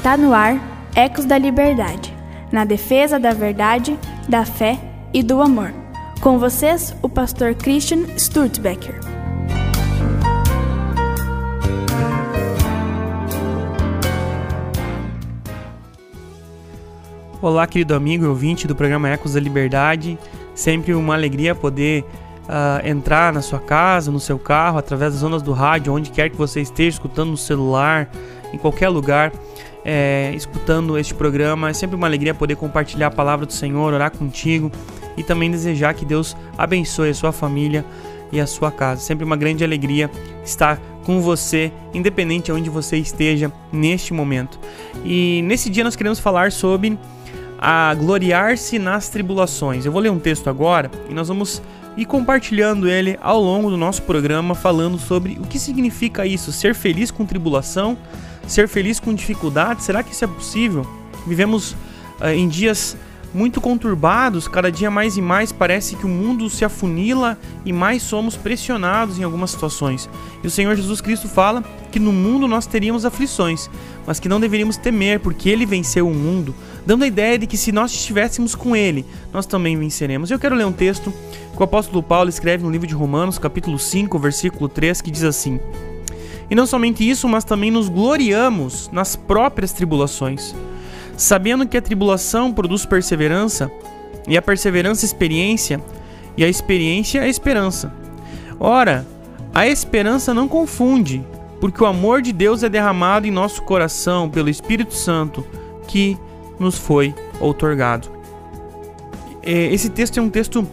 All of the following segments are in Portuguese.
Está no ar Ecos da Liberdade, na defesa da verdade, da fé e do amor. Com vocês, o pastor Christian Sturtbecker. Olá, querido amigo e ouvinte do programa Ecos da Liberdade. Sempre uma alegria poder uh, entrar na sua casa, no seu carro, através das ondas do rádio, onde quer que você esteja, escutando no celular, em qualquer lugar, é, escutando este programa. É sempre uma alegria poder compartilhar a palavra do Senhor, orar contigo e também desejar que Deus abençoe a sua família e a sua casa. Sempre uma grande alegria estar com você, independente de onde você esteja neste momento. E nesse dia nós queremos falar sobre a gloriar-se nas tribulações. Eu vou ler um texto agora e nós vamos ir compartilhando ele ao longo do nosso programa, falando sobre o que significa isso, ser feliz com tribulação ser feliz com dificuldade? Será que isso é possível? Vivemos uh, em dias muito conturbados, cada dia mais e mais parece que o mundo se afunila e mais somos pressionados em algumas situações. E o Senhor Jesus Cristo fala que no mundo nós teríamos aflições, mas que não deveríamos temer, porque ele venceu o mundo, dando a ideia de que se nós estivéssemos com ele, nós também venceremos. Eu quero ler um texto que o apóstolo Paulo escreve no livro de Romanos, capítulo 5, versículo 3, que diz assim: e não somente isso, mas também nos gloriamos nas próprias tribulações, sabendo que a tribulação produz perseverança, e a perseverança experiência, e a experiência a esperança. Ora, a esperança não confunde, porque o amor de Deus é derramado em nosso coração pelo Espírito Santo que nos foi outorgado. Esse texto é um texto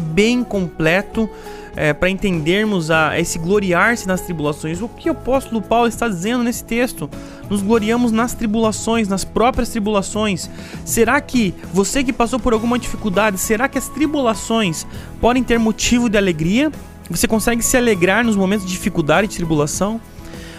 bem completo é, para entendermos a, esse gloriar-se nas tribulações. O que o apóstolo Paulo está dizendo nesse texto? Nos gloriamos nas tribulações, nas próprias tribulações. Será que você que passou por alguma dificuldade, será que as tribulações podem ter motivo de alegria? Você consegue se alegrar nos momentos de dificuldade e tribulação?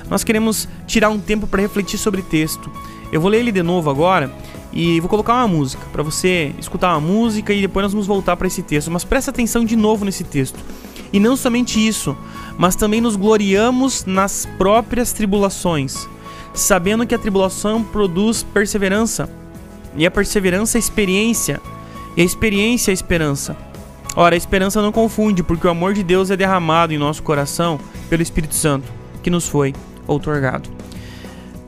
Nós queremos tirar um tempo para refletir sobre o texto. Eu vou ler ele de novo agora e vou colocar uma música para você escutar uma música e depois nós vamos voltar para esse texto. Mas presta atenção de novo nesse texto. E não somente isso, mas também nos gloriamos nas próprias tribulações, sabendo que a tribulação produz perseverança, e a perseverança é experiência, e a experiência é esperança. Ora, a esperança não confunde, porque o amor de Deus é derramado em nosso coração pelo Espírito Santo, que nos foi outorgado.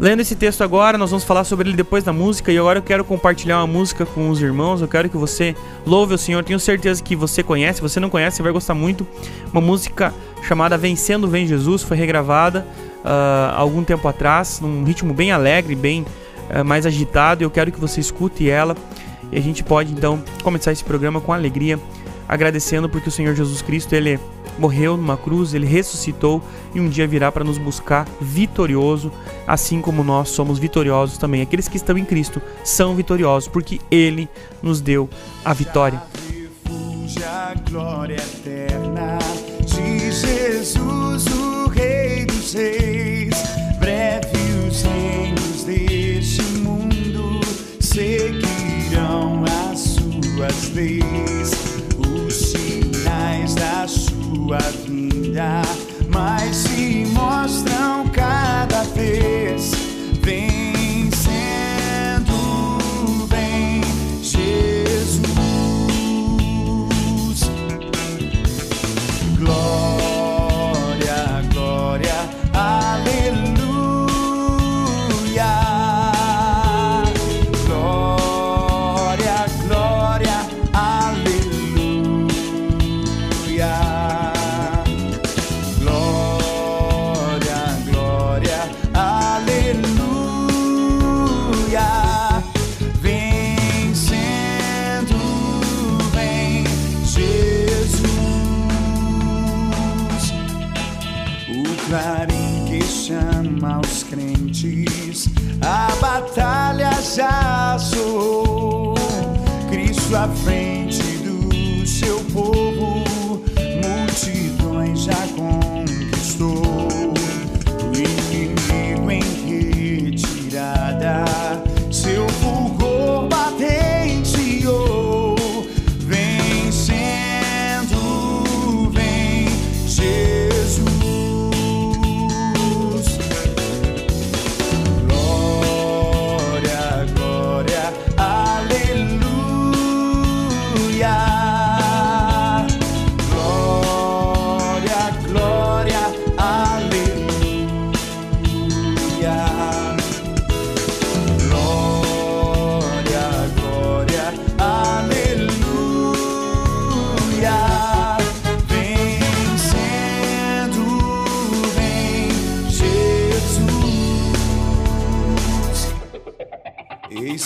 Lendo esse texto agora, nós vamos falar sobre ele depois da música e agora eu quero compartilhar uma música com os irmãos. Eu quero que você louve o Senhor. Tenho certeza que você conhece. Você não conhece, você vai gostar muito. Uma música chamada Vencendo Vem Jesus foi regravada uh, algum tempo atrás, num ritmo bem alegre, bem uh, mais agitado. Eu quero que você escute ela e a gente pode então começar esse programa com alegria, agradecendo porque o Senhor Jesus Cristo ele morreu numa cruz, ele ressuscitou e um dia virá para nos buscar vitorioso, assim como nós somos vitoriosos também. Aqueles que estão em Cristo são vitoriosos, porque ele nos deu a vitória. A glória eterna de Jesus, o Rei dos Reis. Breve os reinos deste mundo seguirão as suas leis, sua vinda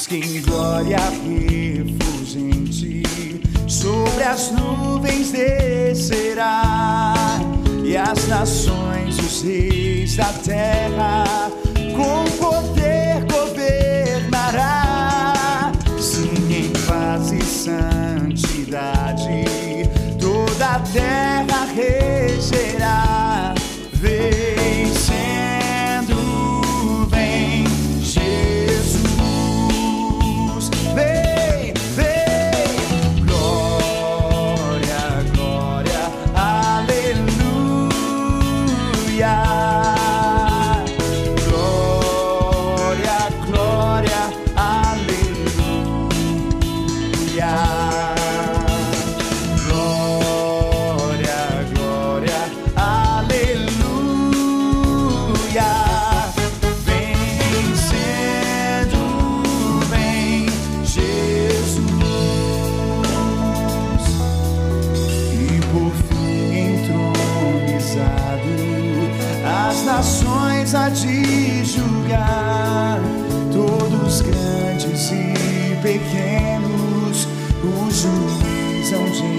que em glória refulgente sobre as nuvens descerá e as nações, os reis da terra, com poder governará. Sim, em paz e santidade, toda a terra regerá. Nações a de julgar. Todos grandes e pequenos hão de encarar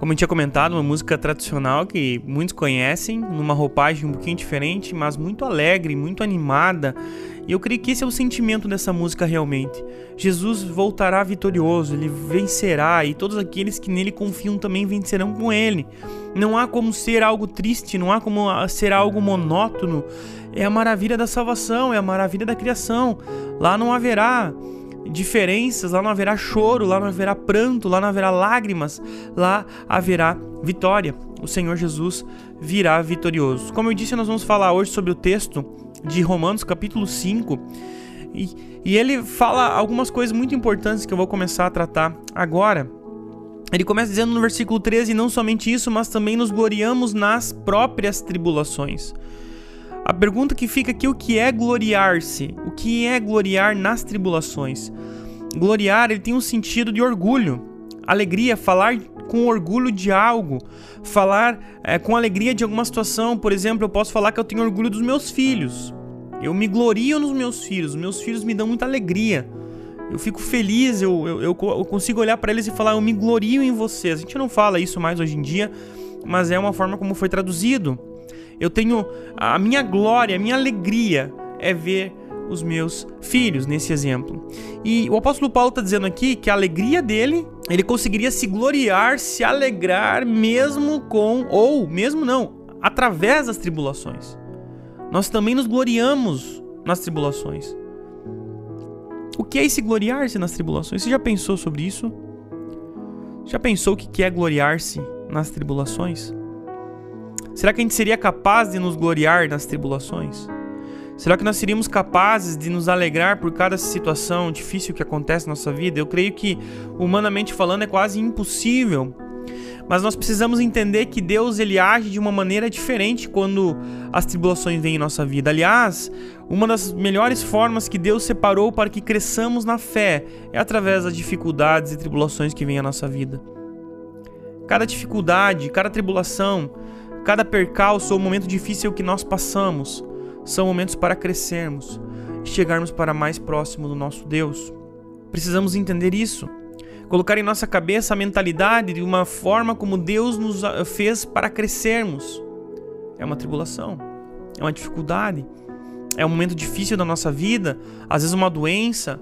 Como eu tinha comentado, uma música tradicional que muitos conhecem, numa roupagem um pouquinho diferente, mas muito alegre, muito animada. E eu creio que esse é o sentimento dessa música realmente. Jesus voltará vitorioso, ele vencerá e todos aqueles que nele confiam também vencerão com ele. Não há como ser algo triste, não há como ser algo monótono. É a maravilha da salvação, é a maravilha da criação. Lá não haverá diferenças, lá não haverá choro, lá não haverá pranto, lá não haverá lágrimas, lá haverá vitória. O Senhor Jesus virá vitorioso. Como eu disse, nós vamos falar hoje sobre o texto de Romanos, capítulo 5. E, e ele fala algumas coisas muito importantes que eu vou começar a tratar agora. Ele começa dizendo no versículo 13: Não somente isso, mas também nos gloriamos nas próprias tribulações. A pergunta que fica aqui: o que é gloriar-se? O que é gloriar nas tribulações? Gloriar ele tem um sentido de orgulho, alegria, falar com orgulho de algo, falar é, com alegria de alguma situação. Por exemplo, eu posso falar que eu tenho orgulho dos meus filhos. Eu me glorio nos meus filhos. Meus filhos me dão muita alegria. Eu fico feliz, eu, eu, eu consigo olhar para eles e falar, eu me glorio em vocês. A gente não fala isso mais hoje em dia, mas é uma forma como foi traduzido. Eu tenho a minha glória, a minha alegria é ver os meus filhos nesse exemplo. E o apóstolo Paulo está dizendo aqui que a alegria dele, ele conseguiria se gloriar, se alegrar mesmo com, ou mesmo não, através das tribulações. Nós também nos gloriamos nas tribulações. O que é esse gloriar-se nas tribulações? Você já pensou sobre isso? Já pensou o que é gloriar-se nas tribulações? Será que a gente seria capaz de nos gloriar nas tribulações? Será que nós seríamos capazes de nos alegrar por cada situação difícil que acontece na nossa vida? Eu creio que, humanamente falando, é quase impossível. Mas nós precisamos entender que Deus ele age de uma maneira diferente quando as tribulações vêm em nossa vida. Aliás, uma das melhores formas que Deus separou para que cresçamos na fé é através das dificuldades e tribulações que vêm à nossa vida. Cada dificuldade, cada tribulação, cada percalço ou momento difícil que nós passamos são momentos para crescermos e chegarmos para mais próximo do nosso Deus. Precisamos entender isso. Colocar em nossa cabeça a mentalidade de uma forma como Deus nos fez para crescermos. É uma tribulação. é uma dificuldade, é um momento difícil da nossa vida, às vezes uma doença,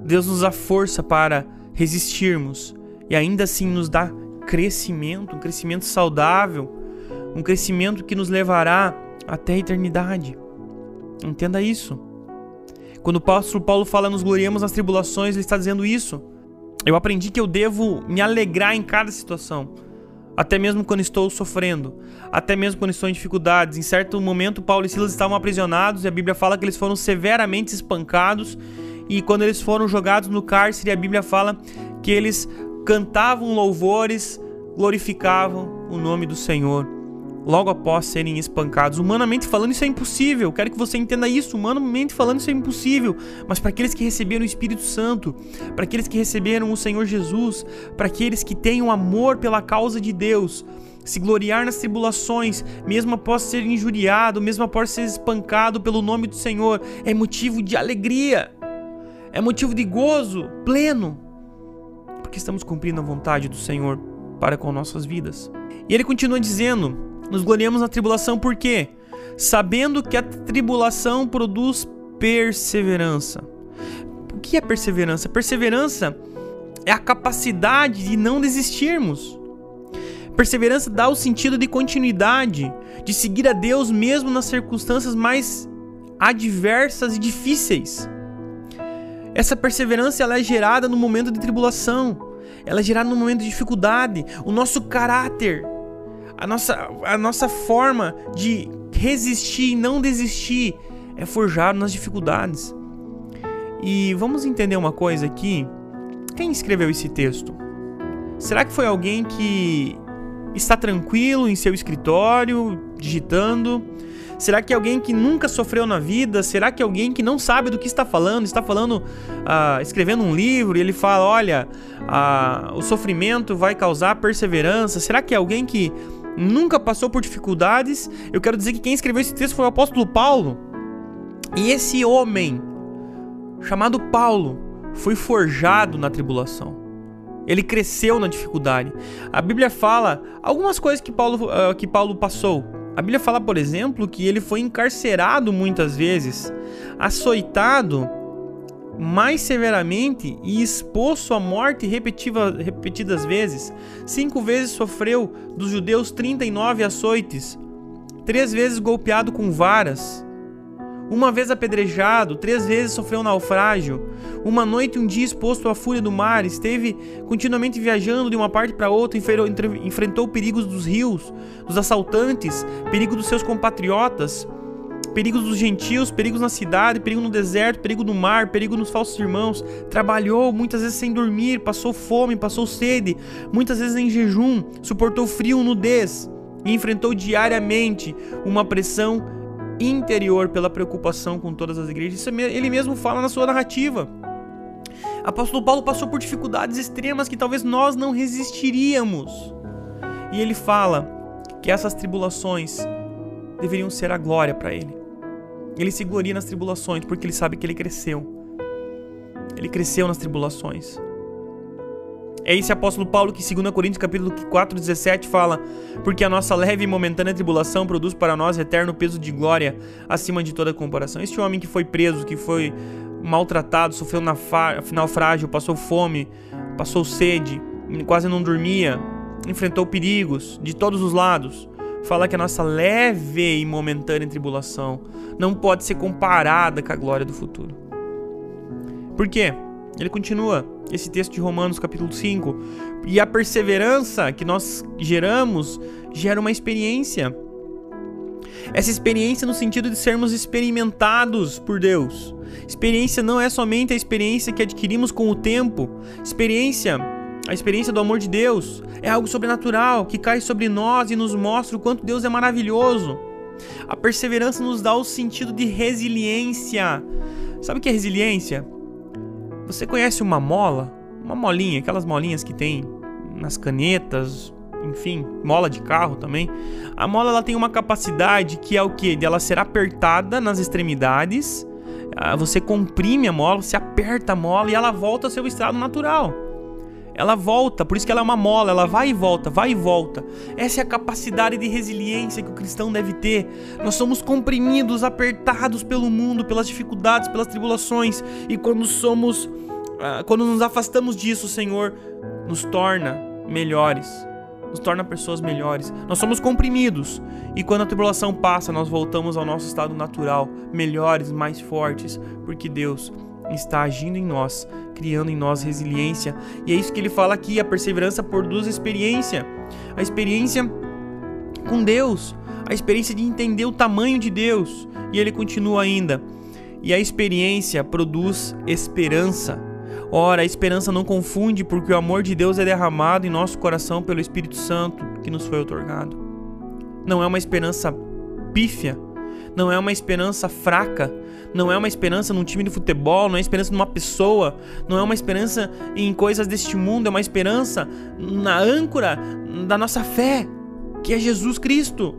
Deus nos dá força para resistirmos e ainda assim nos dá crescimento, um crescimento saudável, um crescimento que nos levará até a eternidade. Entenda isso. Quando o apóstolo Paulo fala nos gloriamos nas tribulações, ele está dizendo isso. Eu aprendi que eu devo me alegrar em cada situação, até mesmo quando estou sofrendo, até mesmo quando estou em dificuldades. Em certo momento, Paulo e Silas estavam aprisionados e a Bíblia fala que eles foram severamente espancados. E quando eles foram jogados no cárcere, a Bíblia fala que eles cantavam louvores, glorificavam o nome do Senhor logo após serem espancados. Humanamente falando, isso é impossível. Quero que você entenda isso. Humanamente falando, isso é impossível. Mas para aqueles que receberam o Espírito Santo, para aqueles que receberam o Senhor Jesus, para aqueles que têm um amor pela causa de Deus, se gloriar nas tribulações, mesmo após ser injuriado, mesmo após ser espancado pelo nome do Senhor, é motivo de alegria, é motivo de gozo pleno, porque estamos cumprindo a vontade do Senhor para com nossas vidas. E ele continua dizendo: nos gloriamos na tribulação por quê? Sabendo que a tribulação produz perseverança. O que é perseverança? Perseverança é a capacidade de não desistirmos. Perseverança dá o sentido de continuidade, de seguir a Deus mesmo nas circunstâncias mais adversas e difíceis. Essa perseverança ela é gerada no momento de tribulação, ela é gerada no momento de dificuldade. O nosso caráter a nossa, a nossa forma de resistir e não desistir é forjado nas dificuldades. E vamos entender uma coisa aqui. Quem escreveu esse texto? Será que foi alguém que está tranquilo em seu escritório, digitando? Será que é alguém que nunca sofreu na vida? Será que é alguém que não sabe do que está falando? Está falando, uh, escrevendo um livro e ele fala: olha, uh, o sofrimento vai causar perseverança? Será que é alguém que nunca passou por dificuldades. Eu quero dizer que quem escreveu esse texto foi o apóstolo Paulo. E esse homem, chamado Paulo, foi forjado na tribulação. Ele cresceu na dificuldade. A Bíblia fala algumas coisas que Paulo, uh, que Paulo passou. A Bíblia fala, por exemplo, que ele foi encarcerado muitas vezes, açoitado mais severamente e exposto à morte repetida, repetidas vezes. Cinco vezes sofreu dos judeus 39 açoites, três vezes golpeado com varas, uma vez apedrejado, três vezes sofreu naufrágio, uma noite e um dia exposto à fúria do mar, esteve continuamente viajando de uma parte para outra, enfrentou perigos dos rios, dos assaltantes, perigo dos seus compatriotas perigos dos gentios, perigos na cidade, perigo no deserto, perigo no mar, perigo nos falsos irmãos. Trabalhou muitas vezes sem dormir, passou fome, passou sede, muitas vezes em jejum, suportou frio, nudez e enfrentou diariamente uma pressão interior pela preocupação com todas as igrejas. Isso é ele mesmo fala na sua narrativa. Apóstolo Paulo passou por dificuldades extremas que talvez nós não resistiríamos. E ele fala que essas tribulações deveriam ser a glória para ele. Ele se gloria nas tribulações porque ele sabe que ele cresceu. Ele cresceu nas tribulações. É esse apóstolo Paulo que, 2 Coríntios capítulo 4, 17, fala: Porque a nossa leve e momentânea tribulação produz para nós eterno peso de glória acima de toda comparação. Este homem que foi preso, que foi maltratado, sofreu na naufrágio, passou fome, passou sede, quase não dormia, enfrentou perigos de todos os lados fala que a nossa leve e momentânea tribulação não pode ser comparada com a glória do futuro. Por quê? Ele continua, esse texto de Romanos, capítulo 5. E a perseverança que nós geramos gera uma experiência. Essa experiência no sentido de sermos experimentados por Deus. Experiência não é somente a experiência que adquirimos com o tempo. Experiência a experiência do amor de Deus é algo sobrenatural que cai sobre nós e nos mostra o quanto Deus é maravilhoso. A perseverança nos dá o sentido de resiliência. Sabe o que é resiliência? Você conhece uma mola? Uma molinha, aquelas molinhas que tem nas canetas, enfim, mola de carro também. A mola ela tem uma capacidade que é o que? De ela ser apertada nas extremidades. Ah, você comprime a mola, você aperta a mola e ela volta ao seu estado natural. Ela volta, por isso que ela é uma mola, ela vai e volta, vai e volta. Essa é a capacidade de resiliência que o cristão deve ter. Nós somos comprimidos, apertados pelo mundo, pelas dificuldades, pelas tribulações, e quando somos ah, quando nos afastamos disso, o Senhor nos torna melhores, nos torna pessoas melhores. Nós somos comprimidos e quando a tribulação passa, nós voltamos ao nosso estado natural, melhores, mais fortes, porque Deus está agindo em nós, criando em nós resiliência. E é isso que ele fala aqui: a perseverança produz experiência. A experiência com Deus, a experiência de entender o tamanho de Deus. E ele continua ainda: e a experiência produz esperança. Ora, a esperança não confunde, porque o amor de Deus é derramado em nosso coração pelo Espírito Santo que nos foi otorgado. Não é uma esperança pífia, não é uma esperança fraca, não é uma esperança num time de futebol, não é esperança numa pessoa, não é uma esperança em coisas deste mundo, é uma esperança na âncora da nossa fé, que é Jesus Cristo.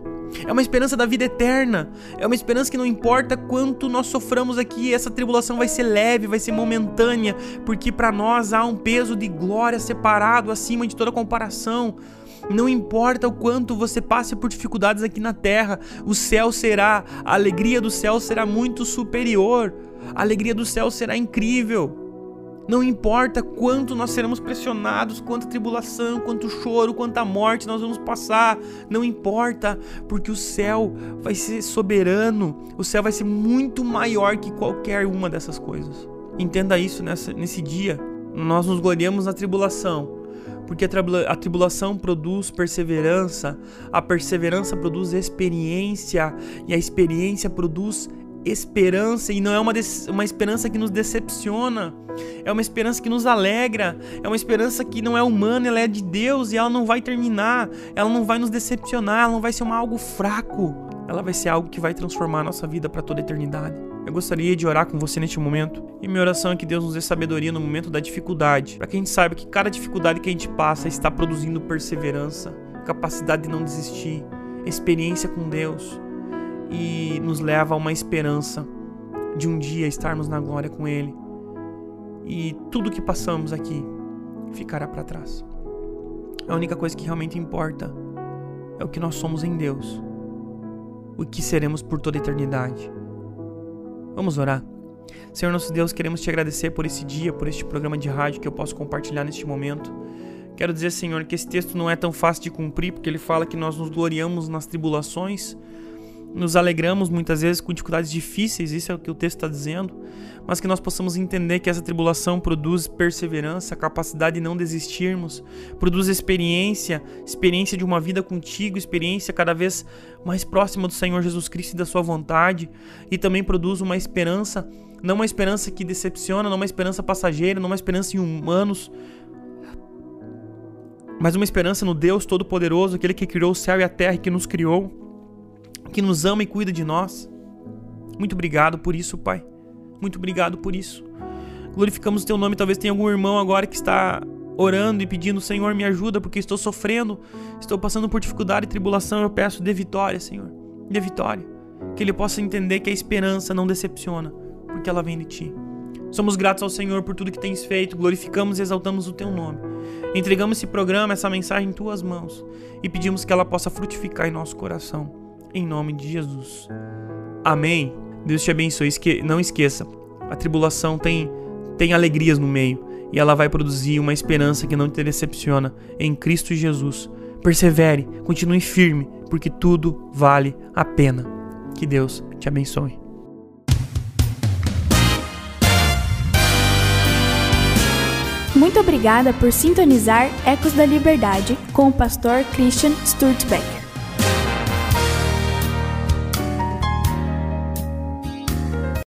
É uma esperança da vida eterna. É uma esperança que não importa quanto nós soframos aqui, essa tribulação vai ser leve, vai ser momentânea, porque para nós há um peso de glória separado acima de toda comparação. Não importa o quanto você passe por dificuldades aqui na terra, o céu será, a alegria do céu será muito superior. A alegria do céu será incrível. Não importa quanto nós seremos pressionados, quanta tribulação, quanto choro, quanta morte nós vamos passar, não importa, porque o céu vai ser soberano, o céu vai ser muito maior que qualquer uma dessas coisas. Entenda isso nessa, nesse dia. Nós nos gloriamos na tribulação, porque a tribulação produz perseverança, a perseverança produz experiência, e a experiência produz esperança, e não é uma, uma esperança que nos decepciona, é uma esperança que nos alegra, é uma esperança que não é humana, ela é de Deus e ela não vai terminar, ela não vai nos decepcionar, ela não vai ser uma algo fraco, ela vai ser algo que vai transformar a nossa vida para toda a eternidade. Eu gostaria de orar com você neste momento. E minha oração é que Deus nos dê sabedoria no momento da dificuldade, para que a gente saiba que cada dificuldade que a gente passa está produzindo perseverança, capacidade de não desistir, experiência com Deus e nos leva a uma esperança de um dia estarmos na glória com Ele. E tudo que passamos aqui ficará para trás. A única coisa que realmente importa é o que nós somos em Deus, o que seremos por toda a eternidade. Vamos orar. Senhor nosso Deus, queremos te agradecer por esse dia, por este programa de rádio que eu posso compartilhar neste momento. Quero dizer, Senhor, que esse texto não é tão fácil de cumprir, porque ele fala que nós nos gloriamos nas tribulações, nos alegramos muitas vezes com dificuldades difíceis, isso é o que o texto está dizendo, mas que nós possamos entender que essa tribulação produz perseverança, capacidade de não desistirmos, produz experiência, experiência de uma vida contigo, experiência cada vez mais próxima do Senhor Jesus Cristo e da Sua vontade, e também produz uma esperança, não uma esperança que decepciona, não uma esperança passageira, não uma esperança em humanos, mas uma esperança no Deus Todo-Poderoso, aquele que criou o céu e a terra e que nos criou que nos ama e cuida de nós. Muito obrigado por isso, Pai. Muito obrigado por isso. Glorificamos o teu nome. Talvez tenha algum irmão agora que está orando e pedindo, Senhor, me ajuda porque estou sofrendo, estou passando por dificuldade e tribulação. Eu peço de vitória, Senhor. De vitória. Que ele possa entender que a esperança não decepciona, porque ela vem de ti. Somos gratos ao Senhor por tudo que tens feito, glorificamos e exaltamos o teu nome. Entregamos esse programa, essa mensagem em tuas mãos e pedimos que ela possa frutificar em nosso coração em nome de Jesus. Amém. Deus te abençoe. Esque não esqueça, a tribulação tem, tem alegrias no meio e ela vai produzir uma esperança que não te decepciona em Cristo Jesus. Persevere, continue firme, porque tudo vale a pena. Que Deus te abençoe. Muito obrigada por sintonizar Ecos da Liberdade com o pastor Christian Sturtbeck.